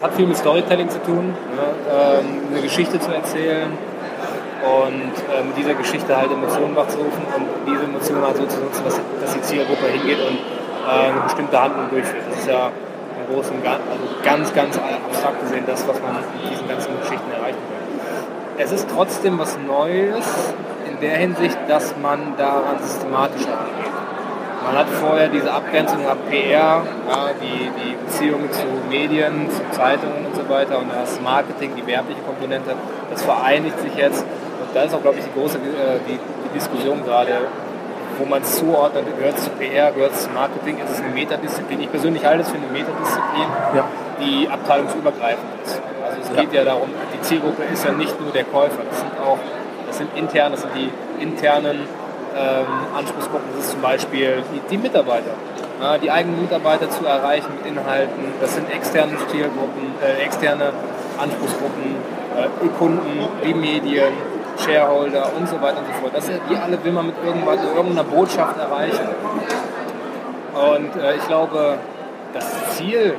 Hat viel mit Storytelling zu tun, ne? ähm, eine Geschichte zu erzählen und äh, mit dieser Geschichte halt Emotionen wachzurufen und diese Emotionen halt so zu nutzen, dass, dass die Zielgruppe hingeht und äh, eine bestimmte Handlung durchführt. Das ist ja im Großen und also ganz, ganz abstrakt gesehen das, was man mit diesen ganzen Geschichten erreichen will. Es ist trotzdem was Neues in der Hinsicht, dass man daran systematischer angeht. Man hat vorher diese Abgrenzung ab PR, ja, die, die Beziehung zu Medien, zu Zeitungen und so weiter und das Marketing, die werbliche Komponente, das vereinigt sich jetzt. Und da ist auch, glaube ich, die große äh, die, die Diskussion gerade, wo man es zuordnet, gehört es zu PR, gehört es zu Marketing, ist es eine Metadisziplin. Ich persönlich halte es für eine Metadisziplin, ja. die abteilungsübergreifend ist. Also es ja. geht ja darum, die Zielgruppe ist ja nicht nur der Käufer, das sind auch, das sind intern, das sind die internen ähm, Anspruchsgruppen. Ist zum Beispiel die, die Mitarbeiter. Ja, die eigenen Mitarbeiter zu erreichen mit Inhalten. Das sind externe Zielgruppen, äh, externe Anspruchsgruppen, äh, Kunden, die Medien, Shareholder und so weiter und so fort. Das, die alle will man mit irgendwas, irgendeiner Botschaft erreichen. Und äh, ich glaube, das Ziel,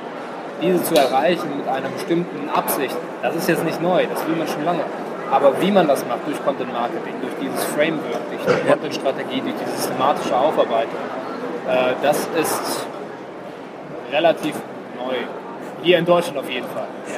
diese zu erreichen mit einer bestimmten Absicht, das ist jetzt nicht neu, das will man schon lange. Aber wie man das macht, durch Content Marketing, durch dieses Framework, durch die Content-Strategie, durch die systematische Aufarbeitung, äh, das ist relativ neu. Hier in Deutschland auf jeden Fall. Ja.